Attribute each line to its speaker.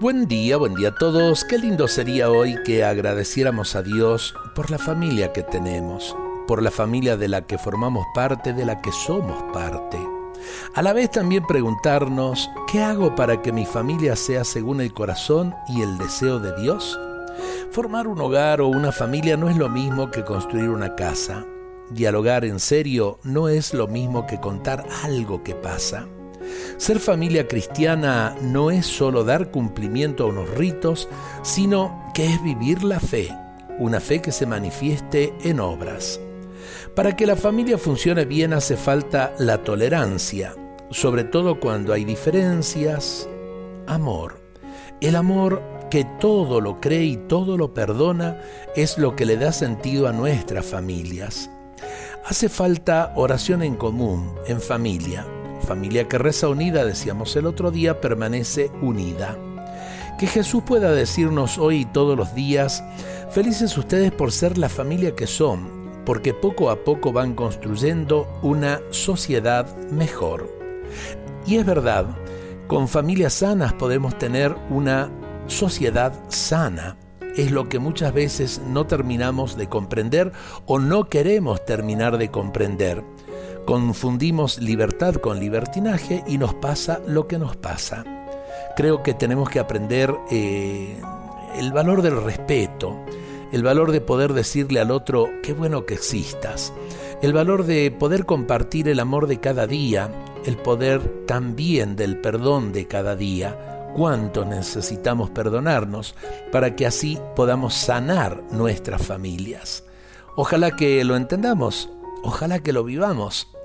Speaker 1: Buen día, buen día a todos. Qué lindo sería hoy que agradeciéramos a Dios por la familia que tenemos, por la familia de la que formamos parte, de la que somos parte. A la vez también preguntarnos, ¿qué hago para que mi familia sea según el corazón y el deseo de Dios? Formar un hogar o una familia no es lo mismo que construir una casa. Dialogar en serio no es lo mismo que contar algo que pasa. Ser familia cristiana no es solo dar cumplimiento a unos ritos, sino que es vivir la fe, una fe que se manifieste en obras. Para que la familia funcione bien hace falta la tolerancia, sobre todo cuando hay diferencias, amor. El amor que todo lo cree y todo lo perdona es lo que le da sentido a nuestras familias. Hace falta oración en común, en familia, Familia que reza unida, decíamos el otro día, permanece unida. Que Jesús pueda decirnos hoy y todos los días, felices ustedes por ser la familia que son, porque poco a poco van construyendo una sociedad mejor. Y es verdad, con familias sanas podemos tener una sociedad sana. Es lo que muchas veces no terminamos de comprender o no queremos terminar de comprender. Confundimos libertad con libertinaje y nos pasa lo que nos pasa. Creo que tenemos que aprender eh, el valor del respeto, el valor de poder decirle al otro, qué bueno que existas, el valor de poder compartir el amor de cada día, el poder también del perdón de cada día, cuánto necesitamos perdonarnos para que así podamos sanar nuestras familias. Ojalá que lo entendamos, ojalá que lo vivamos